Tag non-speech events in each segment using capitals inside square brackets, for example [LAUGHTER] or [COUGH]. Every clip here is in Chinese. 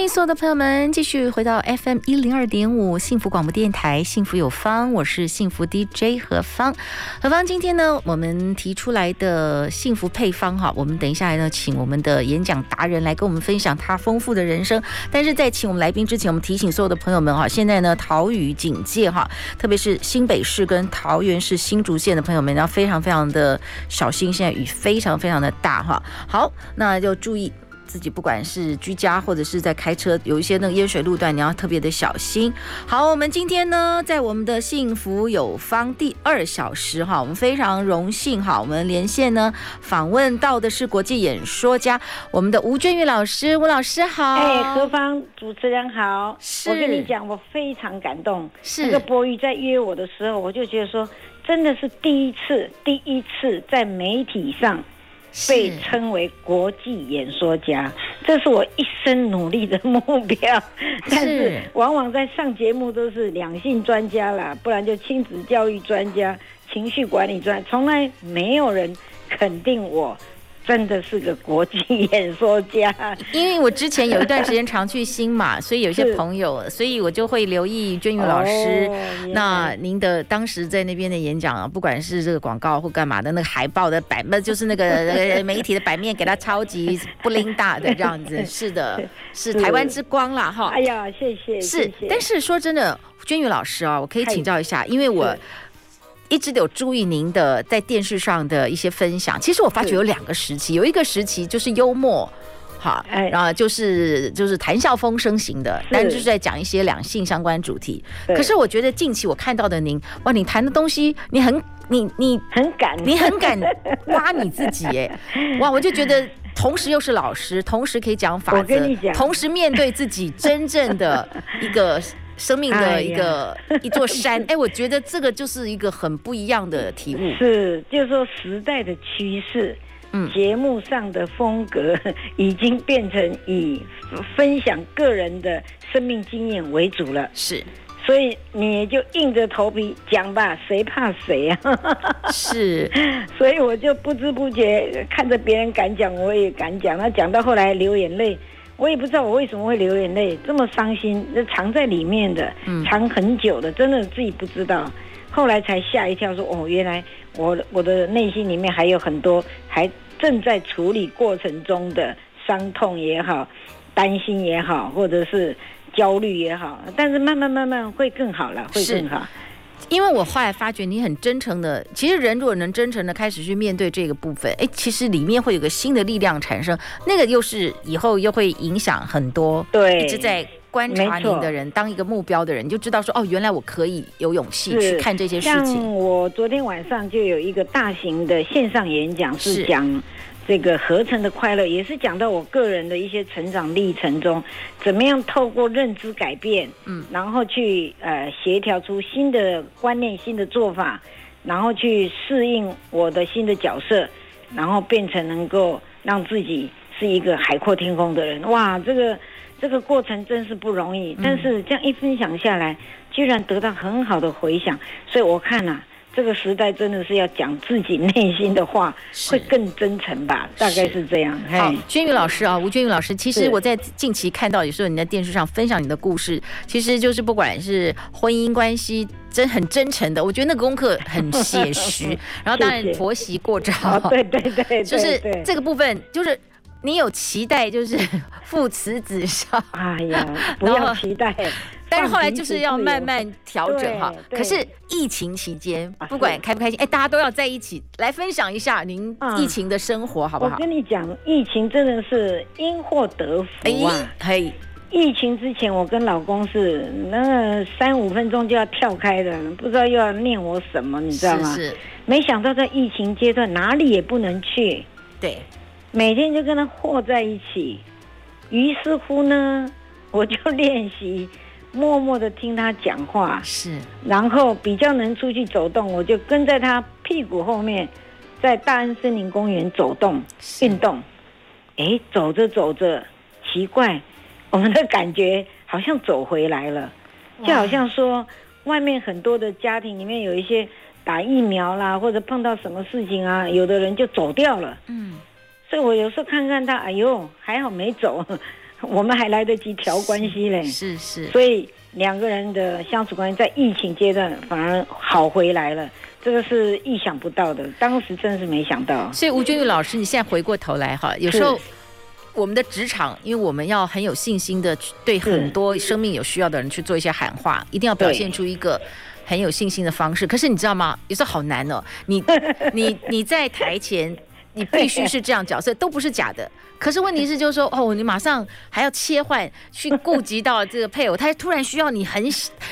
欢迎所有的朋友们继续回到 FM 一零二点五幸福广播电台，幸福有方，我是幸福 DJ 何芳。何芳，今天呢，我们提出来的幸福配方哈，我们等一下来呢，请我们的演讲达人来跟我们分享他丰富的人生。但是在请我们来宾之前，我们提醒所有的朋友们哈，现在呢，桃雨警戒哈，特别是新北市跟桃园市新竹县的朋友们要非常非常的小心，现在雨非常非常的大哈。好，那就注意。自己不管是居家或者是在开车，有一些那个淹水路段，你要特别的小心。好，我们今天呢，在我们的幸福有方第二小时哈，我们非常荣幸哈，我们连线呢访问到的是国际演说家，我们的吴娟玉老师，吴老师好。哎，何芳主持人好，是我跟你讲，我非常感动。是那个博宇在约我的时候，我就觉得说，真的是第一次，第一次在媒体上。被称为国际演说家，这是我一生努力的目标。[LAUGHS] 但是往往在上节目都是两性专家啦，不然就亲子教育专家、情绪管理专，从来没有人肯定我。真的是个国际演说家，因为我之前有一段时间常去新马，[LAUGHS] 所以有些朋友，所以我就会留意娟玉老师。哦、那您的当时在那边的演讲啊，不管是这个广告或干嘛的，那个海报的版，那 [LAUGHS] 就是那个 [LAUGHS] 媒体的版面，给他超级不灵大的这样子。是的，是台湾之光啦，哈。哎呀，谢谢。是，谢谢，但是说真的，娟玉老师啊，我可以请教一下，因为我。一直都有注意您的在电视上的一些分享。其实我发觉有两个时期，有一个时期就是幽默，哈，然后就是就是谈笑风生型的，但就是在讲一些两性相关主题。可是我觉得近期我看到的您，哇，你谈的东西，你很你你很敢，你很敢 [LAUGHS] 挖你自己，哎，哇，我就觉得同时又是老师，同时可以讲法则，同时面对自己真正的一个。生命的一个、哎、[LAUGHS] 一座山，哎，我觉得这个就是一个很不一样的体悟。是，就是说时代的趋势，嗯，节目上的风格 [LAUGHS] 已经变成以分享个人的生命经验为主了。是，所以你就硬着头皮讲吧，谁怕谁啊？[LAUGHS] 是，所以我就不知不觉看着别人敢讲，我也敢讲。那讲到后来流眼泪。我也不知道我为什么会流眼泪，这么伤心，那藏在里面的，藏很久的，真的自己不知道。后来才吓一跳，说哦，原来我我的内心里面还有很多还正在处理过程中的伤痛也好，担心也好，或者是焦虑也好，但是慢慢慢慢会更好了，会更好。因为我后来发觉你很真诚的，其实人如果能真诚的开始去面对这个部分，哎，其实里面会有个新的力量产生，那个又是以后又会影响很多，对，一直在观察你的人，当一个目标的人，你就知道说，哦，原来我可以有勇气去看这些事情。像我昨天晚上就有一个大型的线上演讲，是讲。这个合成的快乐也是讲到我个人的一些成长历程中，怎么样透过认知改变，嗯，然后去呃协调出新的观念、新的做法，然后去适应我的新的角色，然后变成能够让自己是一个海阔天空的人。哇，这个这个过程真是不容易，但是这样一分享下来，居然得到很好的回响，所以我看呐、啊。这个时代真的是要讲自己内心的话，会更真诚吧？大概是这样。好，娟玉老师啊，吴娟玉老师，其实我在近期看到，有时候你在电视上分享你的故事，其实就是不管是婚姻关系，真很真诚的，我觉得那个功课很写实。[LAUGHS] 然后当然婆媳过招，对对对，就是这个部分，就是你有期待，就是 [LAUGHS] 父慈子孝。哎呀，[LAUGHS] 不要期待。但是后来就是要慢慢调整哈。可是疫情期间，不管开不开心，哎，大家都要在一起来分享一下您疫情的生活，好不好？我跟你讲，疫情真的是因祸得福啊！可以。疫情之前，我跟老公是那个三五分钟就要跳开的，不知道又要念我什么，你知道吗？是。没想到在疫情阶段，哪里也不能去。对。每天就跟他和在一起，于是乎呢。我就练习默默的听他讲话，是，然后比较能出去走动，我就跟在他屁股后面，在大安森林公园走动运动。哎，走着走着，奇怪，我们的感觉好像走回来了，就好像说外面很多的家庭里面有一些打疫苗啦，或者碰到什么事情啊，有的人就走掉了。嗯，所以我有时候看看他，哎呦，还好没走，[LAUGHS] 我们还来得及调关系嘞。是是，所以两个人的相处关系在疫情阶段反而好回来了，这个是意想不到的，当时真是没想到。所以吴君玉老师，你现在回过头来哈，有时候我们的职场，因为我们要很有信心的去对很多生命有需要的人去做一些喊话，一定要表现出一个。很有信心的方式，可是你知道吗？有时候好难哦。你你你在台前，你必须是这样角色，都不是假的。可是问题是，就是说，哦，你马上还要切换去顾及到这个配偶，他突然需要你很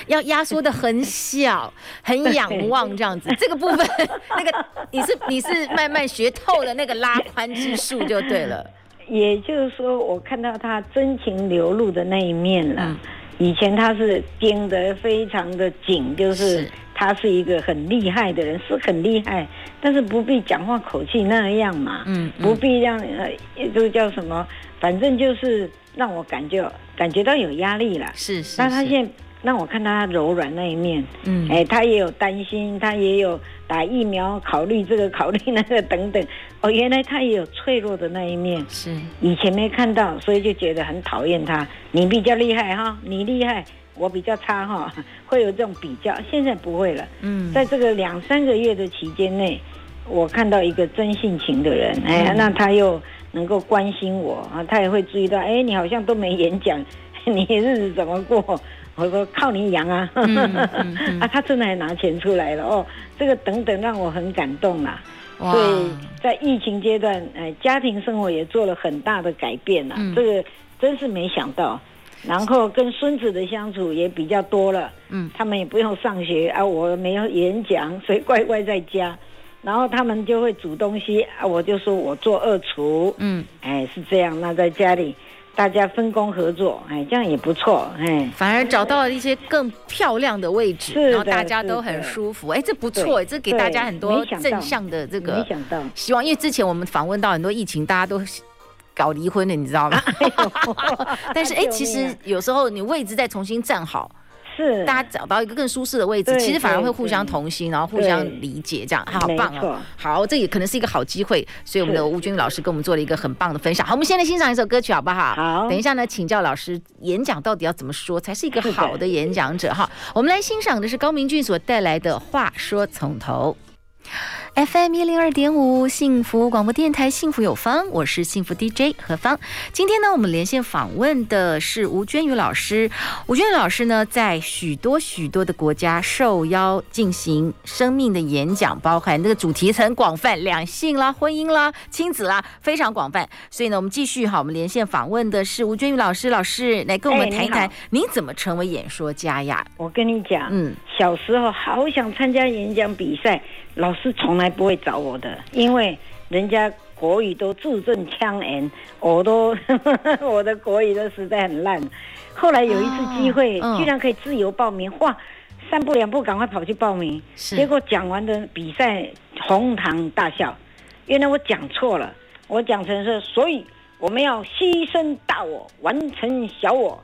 要压缩的很小，很仰望这样子。这个部分，[LAUGHS] 那个你是你是慢慢学透了那个拉宽之术就对了。[LAUGHS] 也就是说，我看到他真情流露的那一面了。嗯以前他是盯得非常的紧，就是他是一个很厉害的人，是很厉害，但是不必讲话口气那样嘛，嗯，不必让呃，这个叫什么，反正就是让我感觉感觉到有压力了，是是。那他现在让我看到他柔软那一面，嗯，哎，他也有担心，他也有。打疫苗，考虑这个，考虑那个，等等。哦，原来他也有脆弱的那一面，是以前没看到，所以就觉得很讨厌他。你比较厉害哈，你厉害，我比较差哈，[LAUGHS] 会有这种比较。现在不会了。嗯，在这个两三个月的期间内，我看到一个真性情的人，哎呀，那他又能够关心我啊，他也会注意到，哎，你好像都没演讲，[LAUGHS] 你日子怎么过？我说靠你养啊，[LAUGHS] 啊，他真的还拿钱出来了哦，这个等等让我很感动啦。哇所以在疫情阶段，哎，家庭生活也做了很大的改变了，嗯、这个真是没想到。然后跟孙子的相处也比较多了，嗯，他们也不用上学啊，我没有演讲，所以乖乖在家。然后他们就会煮东西啊，我就说我做二厨，嗯，哎，是这样。那在家里。大家分工合作，哎，这样也不错，哎，反而找到了一些更漂亮的位置，然后大家都很舒服，哎，这不错，对这给大家很多正向的这个没想到希望。因为之前我们访问到很多疫情，大家都搞离婚的，你知道吗？[LAUGHS] 但是哎，其实有时候你位置再重新站好。是，大家找到一个更舒适的位置，其实反而会互相同心，然后互相理解，这样好棒啊。好，这也可能是一个好机会，所以我们的吴军老师跟我们做了一个很棒的分享。好，我们先来欣赏一首歌曲，好不好？好。等一下呢，请教老师，演讲到底要怎么说才是一个好的演讲者？哈，我们来欣赏的是高明俊所带来的《话说从头》。FM 一零二点五幸福广播电台，幸福有方，我是幸福 DJ 何芳。今天呢，我们连线访问的是吴娟宇老师。吴娟宇老师呢，在许多许多的国家受邀进行生命的演讲，包含那个主题很广泛，两性啦、婚姻啦、亲子啦，非常广泛。所以呢，我们继续哈，我们连线访问的是吴娟宇老师。老师来跟我们谈一谈，你怎么成为演说家呀？我跟你讲，嗯，小时候好想参加演讲比赛。老师从来不会找我的，因为人家国语都字正腔圆，我都呵 [LAUGHS] 呵我的国语都实在很烂。后来有一次机会，居然可以自由报名，哇！三步两步赶快跑去报名，是结果讲完的比赛哄堂大笑。原来我讲错了，我讲成是，所以我们要牺牲大我，完成小我。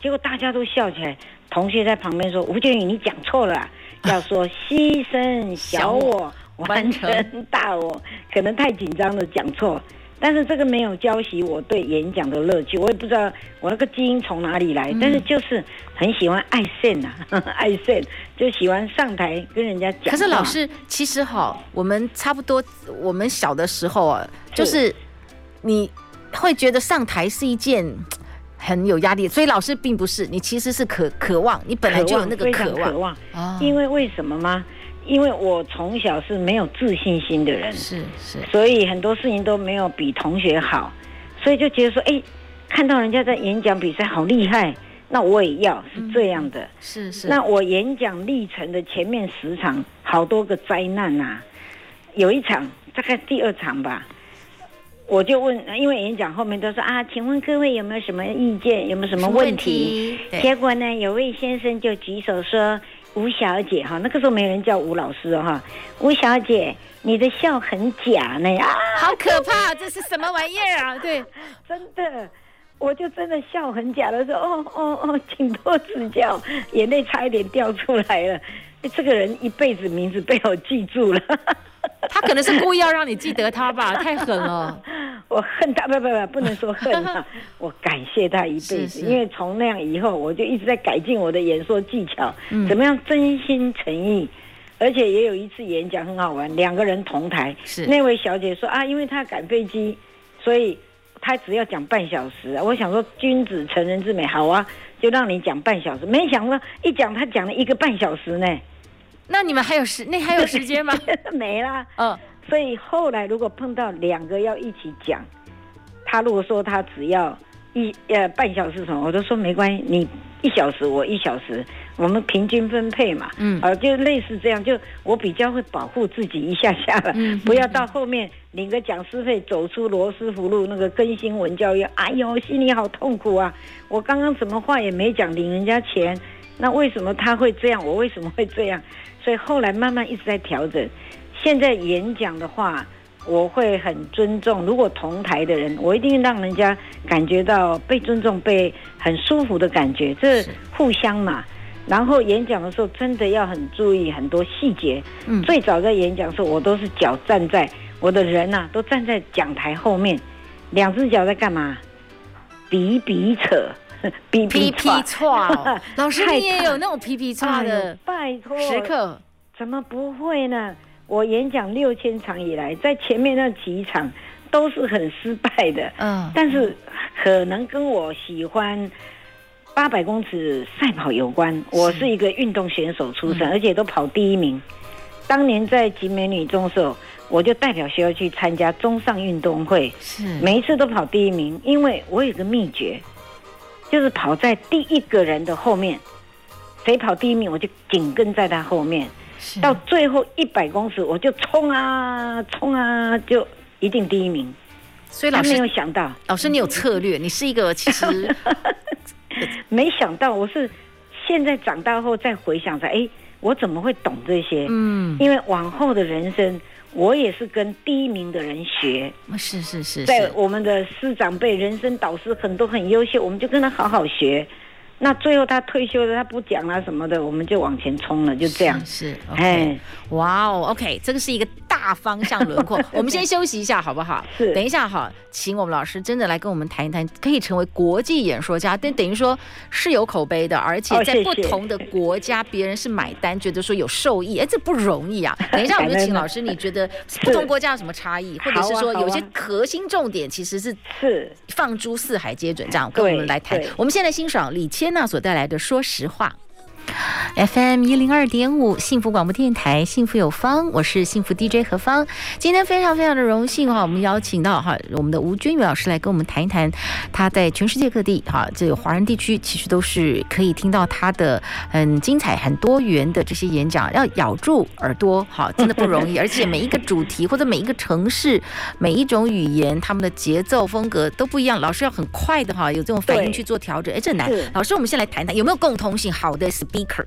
结果大家都笑起来，同学在旁边说：“吴建宇，你讲错了。”要说牺牲小我，完成大我，可能太紧张了讲错，但是这个没有浇熄我对演讲的乐趣。我也不知道我那个基因从哪里来，但是就是很喜欢爱现呐，[LAUGHS] 爱现就喜欢上台跟人家讲。可是老师，其实哈，我们差不多，我们小的时候啊，就是你会觉得上台是一件。很有压力，所以老师并不是你，其实是渴渴望，你本来就有那个渴望。渴望，因为为什么吗？因为我从小是没有自信心的人，是是，所以很多事情都没有比同学好，所以就觉得说，哎，看到人家在演讲比赛好厉害，那我也要是这样的。是是。那我演讲历程的前面十场，好多个灾难呐，有一场大概第二场吧。我就问，因为演讲后面都说啊，请问各位有没有什么意见，有没有什么问题？问题结果呢，有位先生就举手说：“吴小姐哈，那个时候没人叫吴老师哈，吴小姐，你的笑很假呢啊，好可怕，这是什么玩意儿啊？[LAUGHS] 对，真的，我就真的笑很假的说，哦哦哦，请多指教，眼泪差一点掉出来了。这个人一辈子名字被我记住了。[LAUGHS] ”他可能是故意要让你记得他吧，太狠了。我恨他，[LAUGHS] 不不不，不能说 [LAUGHS] 恨他，我感谢他一辈子，是是因为从那样以后，我就一直在改进我的演说技巧，嗯、怎么样真心诚意，而且也有一次演讲很好玩，两个人同台，那位小姐说啊，因为她赶飞机，所以她只要讲半小时。我想说君子成人之美，好啊，就让你讲半小时。没想到一讲，她讲了一个半小时呢。那你们还有时，那还有时间吗？[LAUGHS] 没啦。嗯、哦，所以后来如果碰到两个要一起讲，他如果说他只要一呃半小时什么，我都说没关系，你一小时我一小时，我们平均分配嘛。嗯，啊，就类似这样，就我比较会保护自己一下下了，嗯、不要到后面领个讲师费走出罗斯福路那个更新文教育，哎呦，心里好痛苦啊！我刚刚什么话也没讲，领人家钱，那为什么他会这样？我为什么会这样？所以后来慢慢一直在调整。现在演讲的话，我会很尊重。如果同台的人，我一定让人家感觉到被尊重、被很舒服的感觉，这互相嘛。然后演讲的时候，真的要很注意很多细节。嗯。最早在演讲的时候，我都是脚站在我的人呐、啊，都站在讲台后面，两只脚在干嘛？比比扯。皮皮错，[LAUGHS] 老师你也有那种皮皮剉的？拜托，时刻怎么不会呢？我演讲六千场以来，在前面那几场都是很失败的。嗯，但是可能跟我喜欢八百公尺赛跑有关。我是一个运动选手出身，而且都跑第一名。当年在集美女中的时候，我就代表学校去参加中上运动会，是每一次都跑第一名，因为我有个秘诀。就是跑在第一个人的后面，谁跑第一名，我就紧跟在他后面，是到最后一百公尺，我就冲啊冲啊，就一定第一名。所以老师没有想到，老师你有策略，你是一个其实 [LAUGHS] 没想到，我是现在长大后再回想才，哎，我怎么会懂这些？嗯，因为往后的人生。我也是跟第一名的人学，是是是，在我们的师长辈、人生导师很多很优秀，我们就跟他好好学。那最后他退休了，他不讲了什么的，我们就往前冲了，就这样。是，哎哇哦，OK，这个是一个大方向轮廓。[LAUGHS] 我们先休息一下，好不好？是。等一下哈，请我们老师真的来跟我们谈一谈，可以成为国际演说家，但等于说是有口碑的，而且在不同的国家，别人是买单，觉得说有受益，哎，这不容易啊。[LAUGHS] 等一下，我们就请老师，你觉得不同国家有什么差异，或者是说有些核心重点，其实是是放诸四海皆准，这样跟我们来谈。我们现在欣赏李千娜所带来的《说实话》。FM 一零二点五，幸福广播电台，幸福有方，我是幸福 DJ 何芳。今天非常非常的荣幸哈，我们邀请到哈我们的吴君宇老师来跟我们谈一谈，他在全世界各地哈这个华人地区其实都是可以听到他的很精彩、很多元的这些演讲，要咬住耳朵哈，[LAUGHS] 真的不容易。而且每一个主题或者每一个城市、每一种语言，他们的节奏风格都不一样，老师要很快的哈有这种反应去做调整，哎，这难。老师，我们先来谈谈有没有共通性，好的 speaker。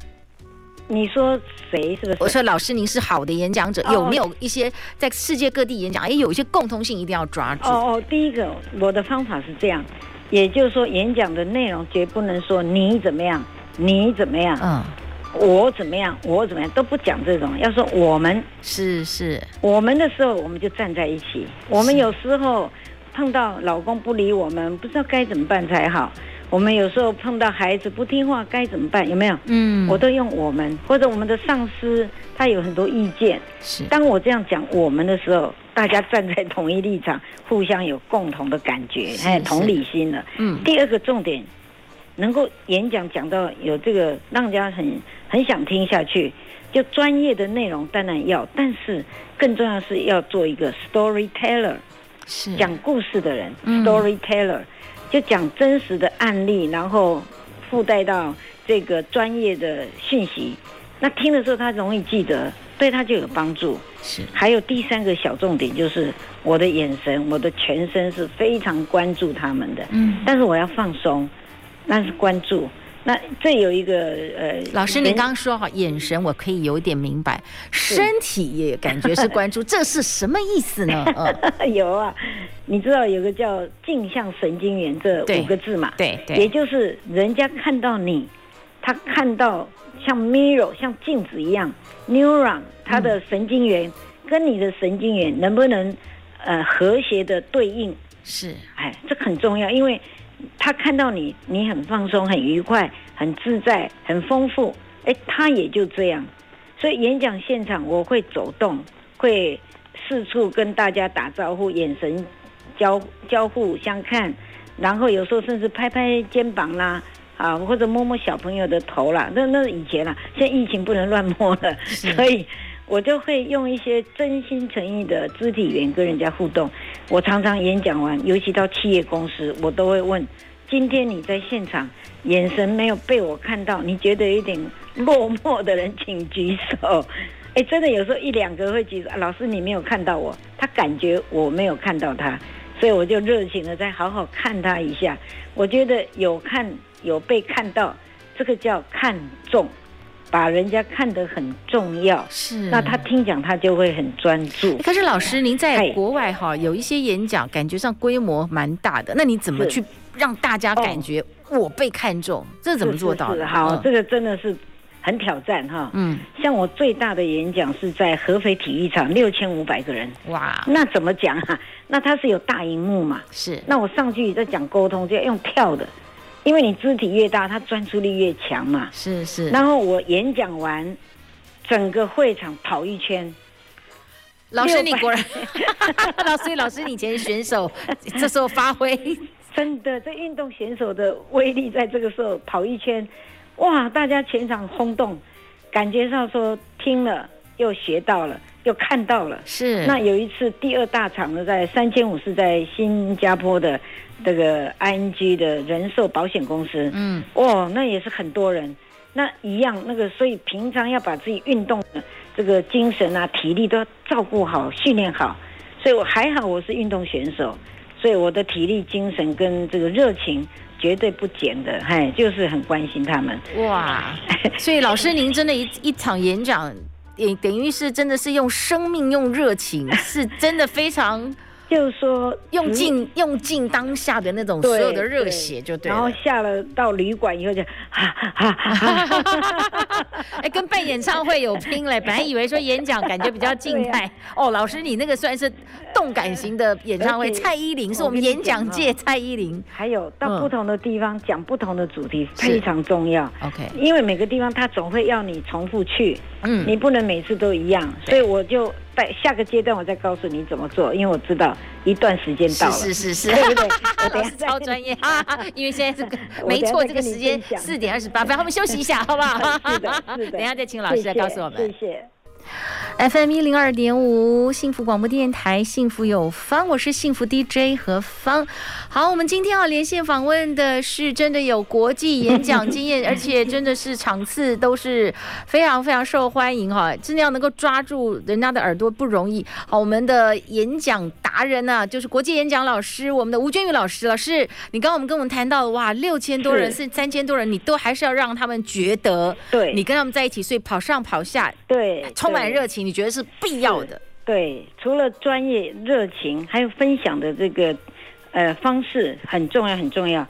你说谁是不是？我说老师，您是好的演讲者，有没有一些在世界各地演讲？哎，有一些共通性一定要抓住。哦哦，第一个，我的方法是这样，也就是说，演讲的内容绝不能说你怎么样，你怎么样，嗯，我怎么样，我怎么样，都不讲这种。要说我们是是，我们的时候，我们就站在一起。我们有时候碰到老公不理我们，不知道该怎么办才好。我们有时候碰到孩子不听话该怎么办？有没有？嗯，我都用我们或者我们的上司，他有很多意见。是，当我这样讲我们的时候，大家站在同一立场，互相有共同的感觉，还有同理心了。嗯。第二个重点，能够演讲讲到有这个让人家很很想听下去，就专业的内容当然要，但是更重要是要做一个 storyteller，是讲故事的人，storyteller。嗯就讲真实的案例，然后附带到这个专业的讯息。那听的时候他容易记得，对他就有帮助。是。还有第三个小重点就是我的眼神，我的全身是非常关注他们的。嗯。但是我要放松，那是关注。那这有一个呃，老师，你刚刚说哈，眼神我可以有点明白，身体也感觉是 [LAUGHS] 关注，这是什么意思呢？嗯、[LAUGHS] 有啊，你知道有个叫镜像神经元这五个字嘛？对对，也就是人家看到你，他看到像 mirror 像镜子一样，neuron 它的神经元跟你的神经元能不能呃和谐的对应？是，哎，这很重要，因为。他看到你，你很放松、很愉快、很自在、很丰富，哎，他也就这样。所以演讲现场我会走动，会四处跟大家打招呼，眼神交交互相看，然后有时候甚至拍拍肩膀啦，啊，或者摸摸小朋友的头啦。那那是以前啦，现在疫情不能乱摸了，所以。我就会用一些真心诚意的肢体语言跟人家互动。我常常演讲完，尤其到企业公司，我都会问：今天你在现场，眼神没有被我看到，你觉得有点落寞的人，请举手。[LAUGHS] 哎，真的有时候一两个会举手。老师，你没有看到我，他感觉我没有看到他，所以我就热情的再好好看他一下。我觉得有看有被看到，这个叫看重。把人家看得很重要，是，那他听讲他就会很专注。可是老师，您在国外哈有一些演讲，感觉上规模蛮大的，那你怎么去让大家感觉我被看中？这怎么做到的？好，这个真的是很挑战哈。嗯，像我最大的演讲是在合肥体育场，六千五百个人。哇，那怎么讲啊？那他是有大荧幕嘛？是。那我上去在讲沟通，就要用跳的。因为你肢体越大，他专注力越强嘛。是是。然后我演讲完，整个会场跑一圈。老师，你果然，[LAUGHS] 老师，老师，你以前选手，这时候发挥，真的，这运动选手的威力在这个时候跑一圈，哇，大家全场轰动，感觉上说听了又学到了。又看到了，是。那有一次第二大场呢，在三千五是在新加坡的这个 ING 的人寿保险公司，嗯，哦，那也是很多人，那一样那个，所以平常要把自己运动的这个精神啊、体力都要照顾好、训练好，所以我还好，我是运动选手，所以我的体力、精神跟这个热情绝对不减的，[LAUGHS] 嗨，就是很关心他们。哇，所以老师您真的一一场演讲。也等于是真的是用生命用热情，是真的非常，就是说用尽用尽当下的那种所有的热血就对。然后下了到旅馆以后就哈哈哈哈哈，[LAUGHS] 哎，跟办演唱会有拼嘞。本来以为说演讲感觉比较静态，哦，老师你那个算是动感型的演唱会。蔡依林是我们演讲界蔡依林。还有到不同的地方讲不同的主题非常重要。OK，因为每个地方他总会要你重复去。嗯，你不能每次都一样，所以我就在下个阶段我再告诉你怎么做，因为我知道一段时间到了，是是是，对不对？我等下 [LAUGHS] 超专业啊，因为现在这个没错，这个时间四点二十八分，我们休息一下，好不好？[LAUGHS] 是的，是的，[LAUGHS] 等下再请老师来告诉我们，谢谢。FM 一零二点五，幸福广播电台，幸福有方，我是幸福 DJ 何芳。好，我们今天要连线访问的是真的有国际演讲经验，[LAUGHS] 而且真的是场次都是非常非常受欢迎哈，真的要能够抓住人家的耳朵不容易。好，我们的演讲达人呢、啊，就是国际演讲老师，我们的吴娟宇老师。老师，你刚刚我们跟我们谈到，哇，六千多人是三千多人，你都还是要让他们觉得，对，你跟他们在一起，所以跑上跑下，对，充满热情。你觉得是必要的？对，除了专业热情，还有分享的这个呃方式很重要，很重要。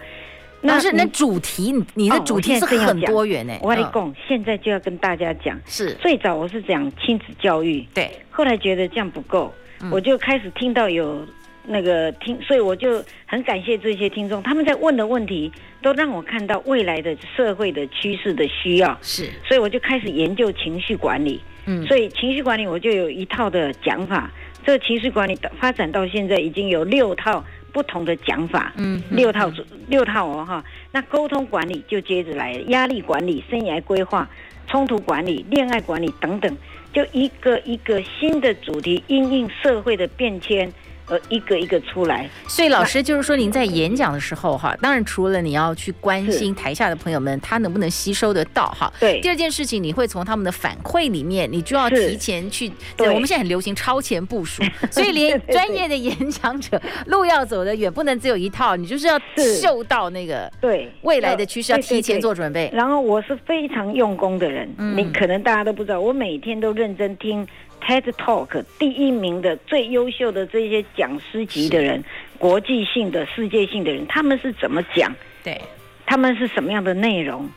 那是那主题，你的主题是很多元诶。我跟你讲，现在就要跟大家讲，是最早我是讲亲子教育，对，后来觉得这样不够，我就开始听到有那个听，所以我就很感谢这些听众，他们在问的问题都让我看到未来的社会的趋势的需要，是，所以我就开始研究情绪管理。嗯，所以情绪管理我就有一套的讲法。这个情绪管理发展到现在已经有六套不同的讲法。嗯，六套六套哦哈。那沟通管理就接着来，压力管理、生涯规划、冲突管理、恋爱管理等等，就一个一个新的主题，因应社会的变迁，而一个一个出来。所以老师就是说，您在演讲的时候哈，当然除了你要去关心台下的朋友们，他能不能吸收得到哈。对。第二件事情，你会从他们的反馈里面，你就要提前去。对。我们现在很流行超前部署，[LAUGHS] 所以连专业的演讲者路要走得远，不能只有一套，你就是要嗅到那个对未来的趋势，要提前做准备。然后我是非常用功的人，你可能大家都不知道，我每天都认真听。TED Talk 第一名的最优秀的这些讲师级的人，国际性的、世界性的人，他们是怎么讲？对，他们是什么样的内容？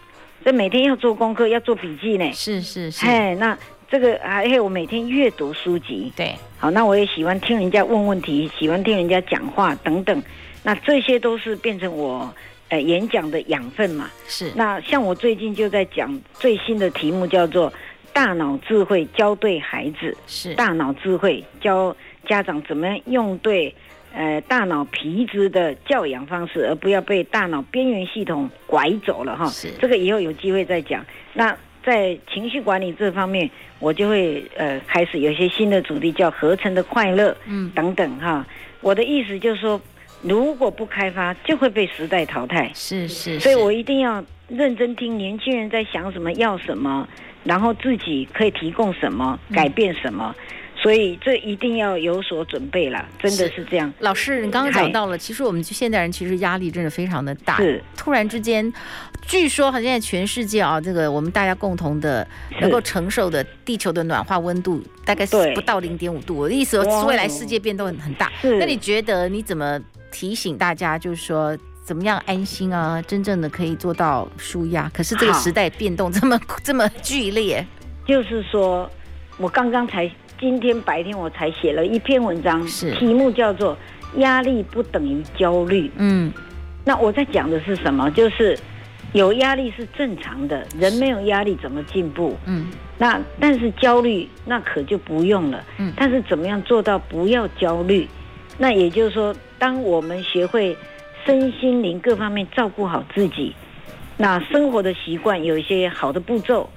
所以每天要做功课，要做笔记呢。是是是。哎，那这个还有我每天阅读书籍。对，好，那我也喜欢听人家问问题，喜欢听人家讲话等等。那这些都是变成我呃演讲的养分嘛。是。那像我最近就在讲最新的题目，叫做。大脑智慧教对孩子，是大脑智慧教家长怎么样用对呃大脑皮质的教养方式，而不要被大脑边缘系统拐走了哈。是这个以后有机会再讲。那在情绪管理这方面，我就会呃开始有一些新的主题，叫合成的快乐，嗯，等等哈。我的意思就是说，如果不开发，就会被时代淘汰。是是，是，所以我一定要认真听年轻人在想什么，要什么。然后自己可以提供什么，改变什么，嗯、所以这一定要有所准备了，真的是这样。老师，你刚刚讲到了，其实我们现代人其实压力真的非常的大。是，突然之间，据说好像在全世界啊，这个我们大家共同的能够承受的地球的暖化温度大概是不到零点五度。我的意思说，未来世界变动很很大。是，那你觉得你怎么提醒大家，就是说？怎么样安心啊？真正的可以做到舒压。可是这个时代变动这么 [LAUGHS] 这么剧烈，就是说，我刚刚才今天白天我才写了一篇文章，是题目叫做“压力不等于焦虑”。嗯，那我在讲的是什么？就是有压力是正常的，人没有压力怎么进步？嗯，那但是焦虑那可就不用了。嗯，但是怎么样做到不要焦虑？那也就是说，当我们学会。身心灵各方面照顾好自己，那生活的习惯有一些好的步骤，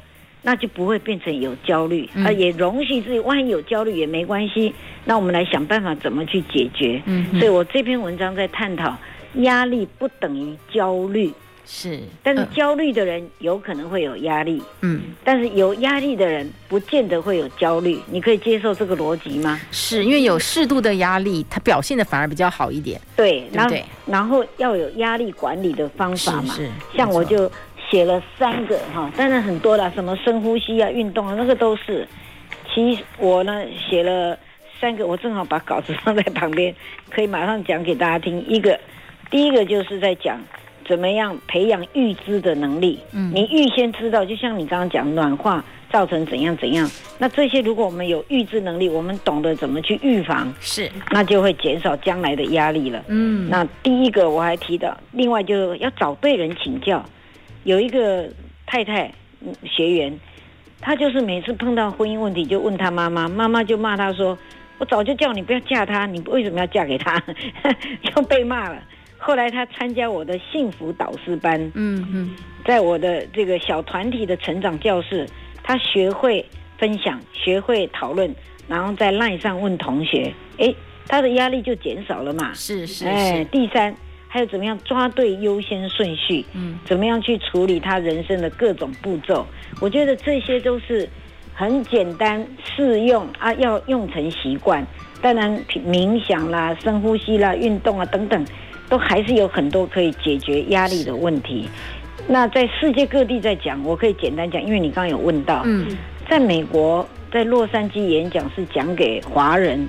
那就不会变成有焦虑，啊也容许自己，万一有焦虑也没关系。那我们来想办法怎么去解决。嗯，所以我这篇文章在探讨，压力不等于焦虑。是，但是焦虑的人有可能会有压力，嗯，但是有压力的人不见得会有焦虑，你可以接受这个逻辑吗？是因为有适度的压力，他表现的反而比较好一点，对，对不对？然后要有压力管理的方法嘛，是，是像我就写了三个哈，当然很多了，什么深呼吸啊、运动啊，那个都是。其实我呢写了三个，我正好把稿子放在旁边，可以马上讲给大家听。一个，第一个就是在讲。怎么样培养预知的能力？嗯，你预先知道，就像你刚刚讲，暖化造成怎样怎样。那这些如果我们有预知能力，我们懂得怎么去预防，是，那就会减少将来的压力了。嗯，那第一个我还提到，另外就要找对人请教。有一个太太学员，她就是每次碰到婚姻问题就问她妈妈，妈妈就骂她说：“我早就叫你不要嫁他，你为什么要嫁给他？” [LAUGHS] 就被骂了。后来他参加我的幸福导师班，嗯嗯，在我的这个小团体的成长教室，他学会分享，学会讨论，然后在 LINE 上问同学，哎，他的压力就减少了嘛。是是是。哎，第三，还有怎么样抓对优先顺序，嗯，怎么样去处理他人生的各种步骤？我觉得这些都是很简单适用啊，要用成习惯。当然，冥想啦、深呼吸啦、运动啊等等。都还是有很多可以解决压力的问题。那在世界各地在讲，我可以简单讲，因为你刚刚有问到，嗯，在美国，在洛杉矶演讲是讲给华人，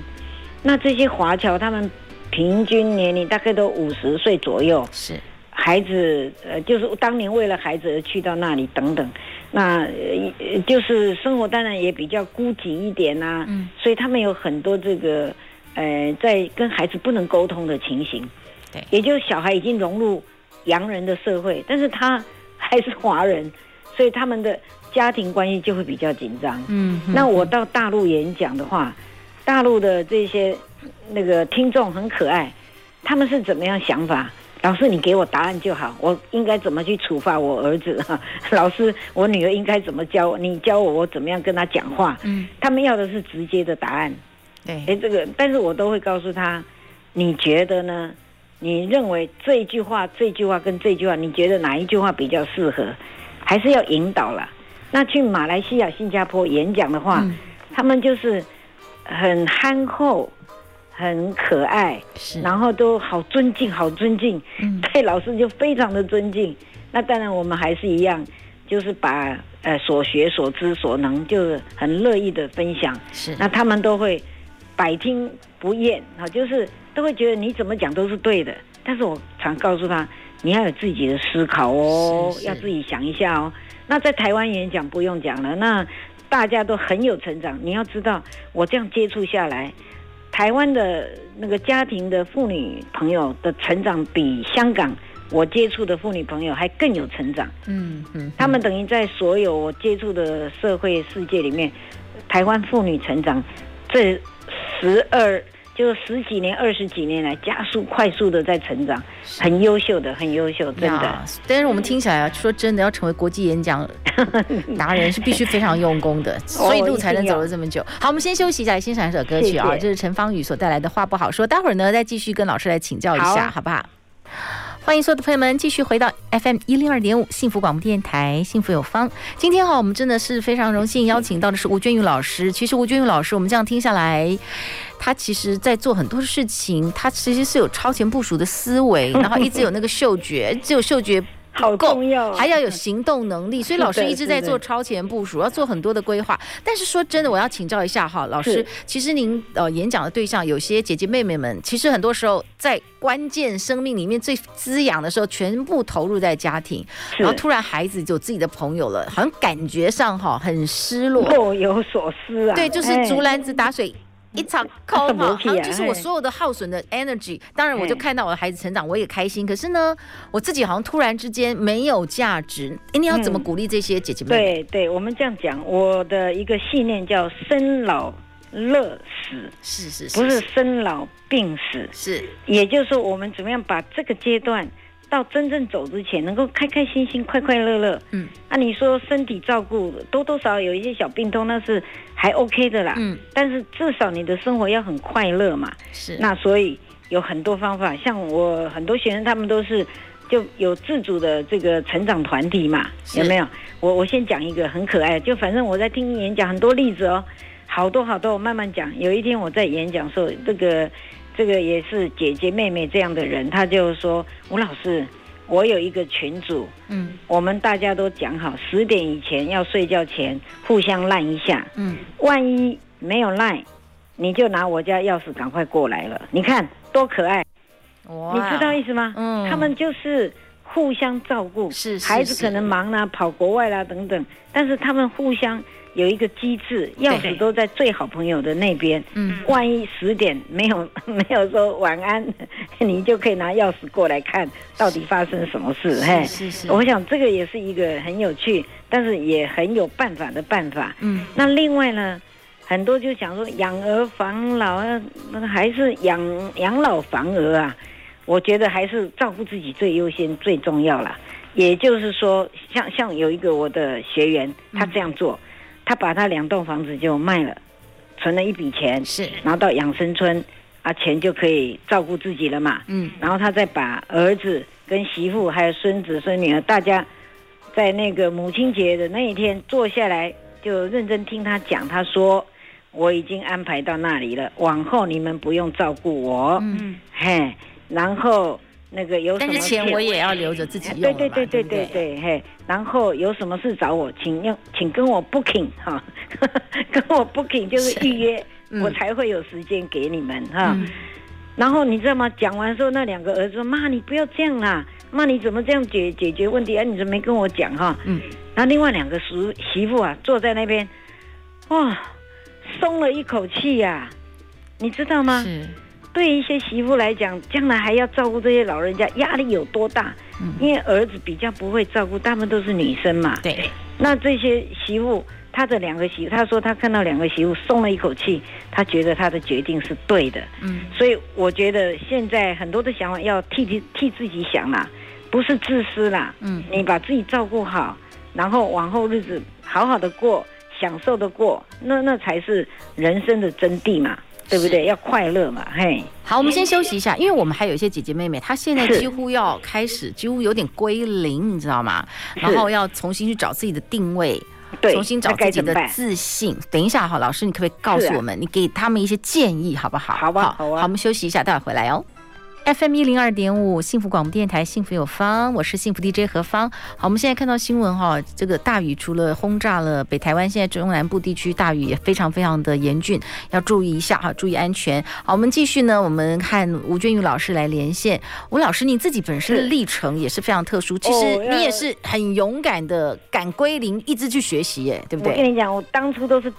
那这些华侨他们平均年龄大概都五十岁左右，是。孩子，呃，就是当年为了孩子而去到那里等等，那呃就是生活当然也比较孤寂一点呐，啊，嗯，所以他们有很多这个，呃，在跟孩子不能沟通的情形。对，也就是小孩已经融入洋人的社会，但是他还是华人，所以他们的家庭关系就会比较紧张。嗯，那我到大陆演讲的话，大陆的这些那个听众很可爱，他们是怎么样想法？老师，你给我答案就好，我应该怎么去处罚我儿子？[LAUGHS] 老师，我女儿应该怎么教？你教我，我怎么样跟她讲话？嗯，他们要的是直接的答案。对，哎，这个，但是我都会告诉他。你觉得呢？你认为这一句话、这句话跟这句话，你觉得哪一句话比较适合？还是要引导了？那去马来西亚、新加坡演讲的话，嗯、他们就是很憨厚、很可爱，然后都好尊敬、好尊敬，嗯、对老师就非常的尊敬。那当然，我们还是一样，就是把呃所学、所知、所能，就是很乐意的分享。是，那他们都会百听不厌啊，就是都会觉得你怎么讲都是对的。但是我常告诉他，你要有自己的思考哦，是是要自己想一下哦。那在台湾演讲不用讲了，那大家都很有成长。你要知道，我这样接触下来，台湾的那个家庭的妇女朋友的成长比香港我接触的妇女朋友还更有成长。嗯嗯，他们等于在所有我接触的社会世界里面，台湾妇女成长这十二。就十几年、二十几年来，加速、快速的在成长，很优秀的，很优秀，真的。但是我们听起来啊，说真的，要成为国际演讲 [LAUGHS] 达人是必须非常用功的，所以路才能走了这么久。好，我们先休息一下，欣赏一首歌曲啊，这是陈芳宇所带来的话不好说。待会儿呢，再继续跟老师来请教一下，好，好不好？欢迎所有的朋友们继续回到 FM 一零二点五幸福广播电台，幸福有方。今天哈，我们真的是非常荣幸邀请到的是吴娟玉老师。其实吴娟玉老师，我们这样听下来，他其实在做很多事情，他其实是有超前部署的思维，[LAUGHS] 然后一直有那个嗅觉，只有嗅觉。好重要，还要有行动能力，所以老师一直在做超前部署，要做很多的规划。但是说真的，我要请教一下哈，老师，其实您呃演讲的对象有些姐姐妹妹们，其实很多时候在关键生命里面最滋养的时候，全部投入在家庭，然后突然孩子就有自己的朋友了，好像感觉上哈很失落，若有所思啊。对，就是竹篮子打水。一场空嘛，就是我所有的耗损的 energy。当然，我就看到我的孩子成长，我也开心。可是呢，我自己好像突然之间没有价值。哎，你要怎么鼓励这些姐姐们？对对，我们这样讲，我的一个信念叫生老乐死，是是，不是生老病死，是。也就是说，我们怎么样把这个阶段。到真正走之前，能够开开心心、快快乐乐。嗯，那、啊、你说身体照顾多多少少有一些小病痛，那是还 OK 的啦。嗯，但是至少你的生活要很快乐嘛。是。那所以有很多方法，像我很多学生，他们都是就有自主的这个成长团体嘛，有没有？我我先讲一个很可爱，就反正我在听演讲很多例子哦，好多好多，我慢慢讲。有一天我在演讲的时候，这个。这个也是姐姐妹妹这样的人，他就说：“吴老师，我有一个群主，嗯，我们大家都讲好，十点以前要睡觉前互相赖一下，嗯，万一没有赖，你就拿我家钥匙赶快过来了。你看多可爱，哇，你知道意思吗？嗯，他们就是互相照顾，是，是，是，孩子可能忙啦，跑国外啦等等，但是他们互相。”有一个机制，钥匙都在最好朋友的那边。嗯，万一十点没有 [LAUGHS] 没有说晚安，你就可以拿钥匙过来看到底发生什么事。嘿，是是。我想这个也是一个很有趣，但是也很有办法的办法。嗯，那另外呢，很多就想说养儿防老啊，那还是养养老防儿啊？我觉得还是照顾自己最优先最重要了。也就是说，像像有一个我的学员，他这样做。他把他两栋房子就卖了，存了一笔钱，是，然后到养生村，啊，钱就可以照顾自己了嘛。嗯，然后他再把儿子跟媳妇还有孙子孙女儿，大家在那个母亲节的那一天坐下来，就认真听他讲。他说：“我已经安排到那里了，往后你们不用照顾我。”嗯，嘿，然后。那个有什么钱我也要留着自己用。对对对对对对，嘿，然后有什么事找我，请用，请跟我 booking 哈，[LAUGHS] 跟我 booking 就是预约，我才会有时间给你们哈。然后你知道吗？讲完之后，那两个儿子说：“妈，你不要这样啦，妈，你怎么这样解解决问题啊？你怎么没跟我讲哈？”嗯。然后另外两个媳媳妇啊，坐在那边，哇，松了一口气呀，你知道吗？是。对一些媳妇来讲，将来还要照顾这些老人家，压力有多大？嗯，因为儿子比较不会照顾，大部分都是女生嘛。对。那这些媳妇，他的两个媳妇，他说他看到两个媳妇松了一口气，他觉得他的决定是对的。嗯。所以我觉得现在很多的想法要替替替自己想啦，不是自私啦。嗯。你把自己照顾好，然后往后日子好好的过，享受的过，那那才是人生的真谛嘛。对不对？要快乐嘛，嘿。好，我们先休息一下，因为我们还有一些姐姐妹妹，她现在几乎要开始，几乎有点归零，你知道吗？然后要重新去找自己的定位，对，重新找自己的自信。等一下哈，老师，你可不可以告诉我们，你给他们一些建议，好不好？好吧，好啊。好，我们休息一下，待会回来哦。FM 一零二点五，幸福广播电台，幸福有方，我是幸福 DJ 何芳。好，我们现在看到新闻哈，这个大雨除了轰炸了北台湾，现在中南部地区大雨也非常非常的严峻，要注意一下哈，注意安全。好，我们继续呢，我们看吴娟玉老师来连线。吴老师，你自己本身的历程也是非常特殊，其实你也是很勇敢的，敢归零，一直去学习，耶，对不对？我跟你讲，我当初都是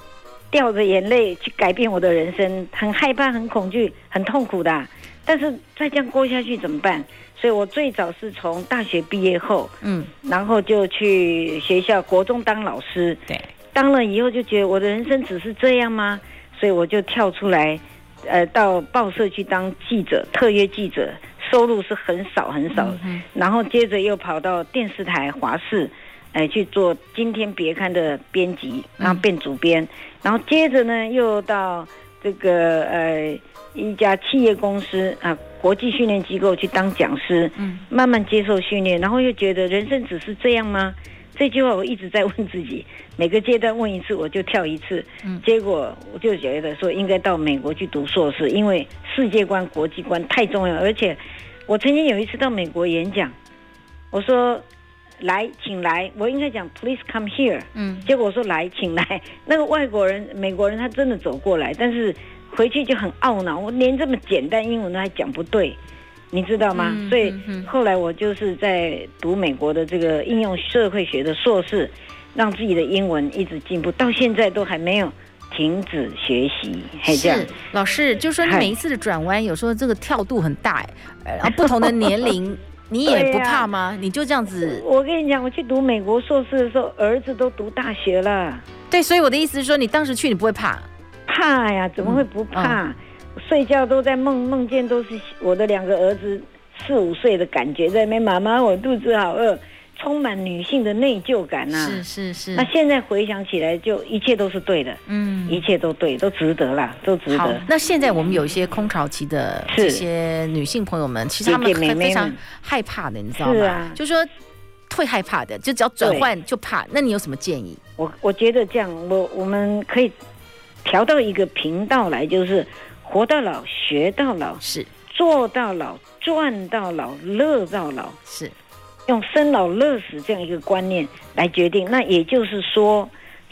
掉着眼泪去改变我的人生，很害怕，很恐惧，很痛苦的。但是再这样过下去怎么办？所以我最早是从大学毕业后，嗯，然后就去学校国中当老师，对，当了以后就觉得我的人生只是这样吗？所以我就跳出来，呃，到报社去当记者，特约记者，收入是很少很少，嗯，然后接着又跑到电视台华视，哎，去做《今天别刊》的编辑，然后变主编，嗯，然后接着呢又到这个呃。一家企业公司啊，国际训练机构去当讲师，嗯，慢慢接受训练，然后又觉得人生只是这样吗？这句话我一直在问自己，每个阶段问一次我就跳一次，嗯，结果我就觉得说应该到美国去读硕士，因为世界观、国际观太重要，而且我曾经有一次到美国演讲，我说来，请来，我应该讲 Please come here，嗯，结果我说来，请来，那个外国人、美国人他真的走过来，但是。回去就很懊恼，我连这么简单英文都还讲不对，你知道吗？嗯、所以后来我就是在读美国的这个应用社会学的硕士，让自己的英文一直进步，到现在都还没有停止学习。还这样，是老师，就说你每一次的转弯，有时候这个跳度很大，然后不同的年龄，你也不怕吗？你就这样子？我跟你讲，我去读美国硕士的时候，儿子都读大学了。对，所以我的意思是说，你当时去，你不会怕。怕呀，怎么会不怕？睡觉都在梦，梦见都是我的两个儿子四五岁的感觉在那边。妈妈，我肚子好饿，充满女性的内疚感呐、啊。是是是。那现在回想起来，就一切都是对的。嗯，一切都对，都值得啦，都值得。好，那现在我们有一些空巢期的这些女性朋友们，其实她们非常害怕的，你知道吗？是啊，就说会害怕的，就只要转换就怕。那你有什么建议？我我觉得这样，我我们可以。调到一个频道来，就是活到老学到老，是做到老赚到老乐到老，是用生老乐死这样一个观念来决定。那也就是说，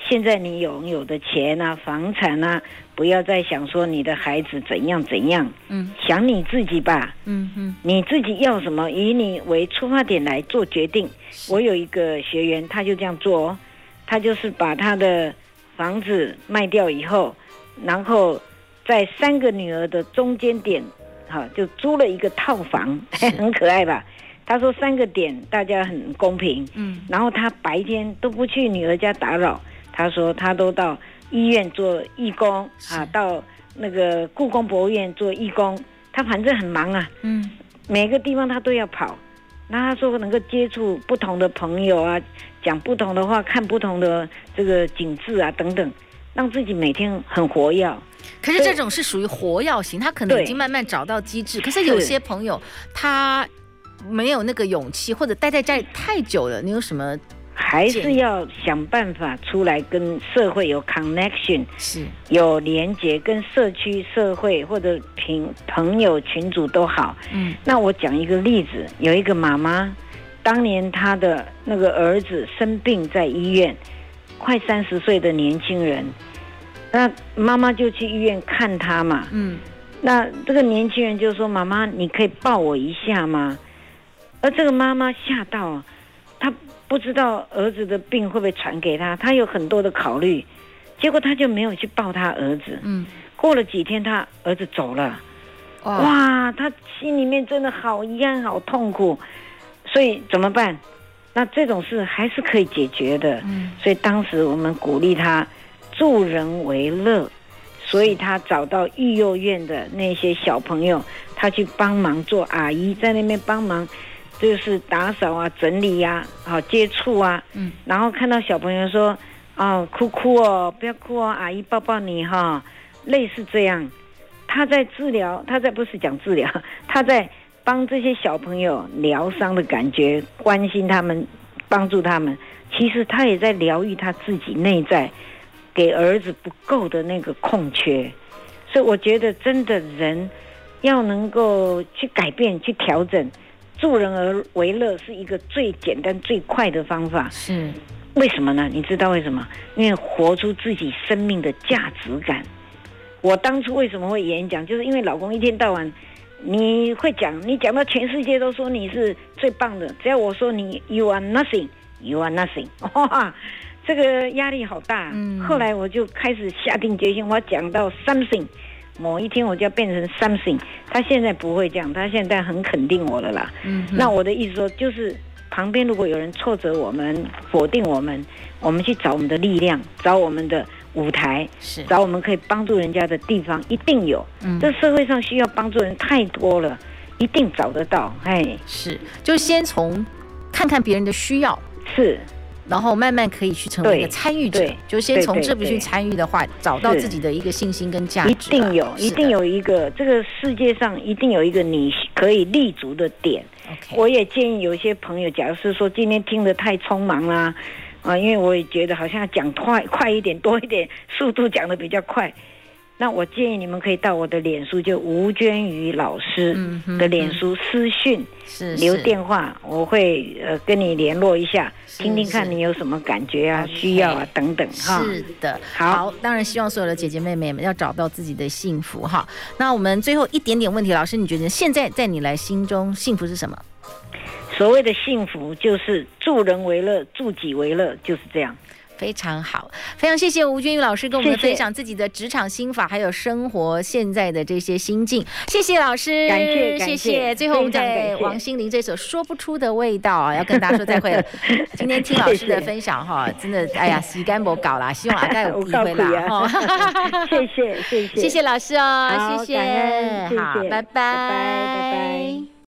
现在你拥有的钱啊、房产啊，不要再想说你的孩子怎样怎样，嗯，想你自己吧，嗯嗯，你自己要什么，以你为出发点来做决定。我有一个学员，他就这样做哦，他就是把他的。房子卖掉以后，然后在三个女儿的中间点，哈，就租了一个套房，[LAUGHS] 很可爱吧？他说三个点大家很公平，嗯，然后他白天都不去女儿家打扰，他说他都到医院做义工，啊，到那个故宫博物院做义工，他反正很忙啊，嗯，每个地方他都要跑。那他说能够接触不同的朋友啊，讲不同的话，看不同的这个景致啊等等，让自己每天很活跃。可是这种是属于活跃型，他可能已经慢慢找到机制。可是有些朋友他没有那个勇气，或者待在家里太久了，你有什么？还是要想办法出来跟社会有 connection，是有连接，跟社区、社会或者朋朋友群组都好。嗯，那我讲一个例子，有一个妈妈，当年她的那个儿子生病在医院，快三十岁的年轻人，那妈妈就去医院看他嘛。嗯，那这个年轻人就说：“妈妈，你可以抱我一下吗？”而这个妈妈吓到，她。不知道儿子的病会不会传给她，她有很多的考虑，结果她就没有去抱她儿子。嗯，过了几天，她儿子走了，哇，她，心里面真的好遗憾、好痛苦，所以怎么办？那这种事还是可以解决的。嗯，所以当时我们鼓励他助人为乐，所以他找到育幼院的那些小朋友，他去帮忙做阿姨，在那边帮忙。就是打扫啊、整理呀、啊、好接触啊，嗯，然后看到小朋友说，哦，哭哭哦，不要哭哦，阿姨抱抱你哈、哦，类似这样，他在治疗，他在不是讲治疗，[LAUGHS] 他在帮这些小朋友疗伤的感觉，关心他们，帮助他们。其实他也在疗愈他自己内在给儿子不够的那个空缺。所以我觉得，真的人要能够去改变、去调整，助人而为乐是一个最简单、最快的方法。是。为什么呢？你知道为什么？因为活出自己生命的价值感。我当初为什么会演讲，就是因为老公一天到晚，你会讲，你讲到全世界都说你是最棒的，只要我说你 you are nothing，you are nothing，[LAUGHS] 哇，这个压力好大。嗯。后来我就开始下定决心，我要讲到 something，某一天我就要变成 something。他现在不会这样，他现在很肯定我了啦。嗯。那我的意思说就是。旁边如果有人挫折我们、否定我们，我们去找我们的力量，找我们的舞台，是找我们可以帮助人家的地方，一定有。嗯，这社会上需要帮助人太多了，一定找得到。哎，是，就先从看看别人的需要，是，然后慢慢可以去成为一个参与者，就先从这部去参与的话，找到自己的一个信心跟价值。一定有，一定有一个，这个世界上一定有一个你可以立足的点。我也建议有些朋友，假如是说今天听得太匆忙啦，啊，因为我也觉得好像要讲快快一点，多一点速度讲的比较快。那我建议你们可以到我的脸书，就吴娟瑜老师的脸书私讯，是留电话，我会呃跟你联络一下，听听看你有什么感觉啊、需要啊等等哈。是的，好，当然希望所有的姐姐妹妹们要找到自己的幸福哈。那我们最后一点点问题，老师，你觉得现在在你来心中幸福是什么？所谓的幸福就是助人为乐，助己为乐，就是这样。非常好，非常谢谢吴君玉老师跟我们分享自己的职场心法，还有生活现在的这些心境。谢谢老师，感谢，感谢，谢谢。最后我们在王心凌这首《说不出的味道》啊，[LAUGHS] 要跟大家说再会了。今天听老师的分享哈，真的哎呀，洗干不搞啦，希望大家有机会啦 [LAUGHS] 哈。[LAUGHS] 谢谢谢谢谢谢老师哦，谢谢，好，拜拜。拜拜。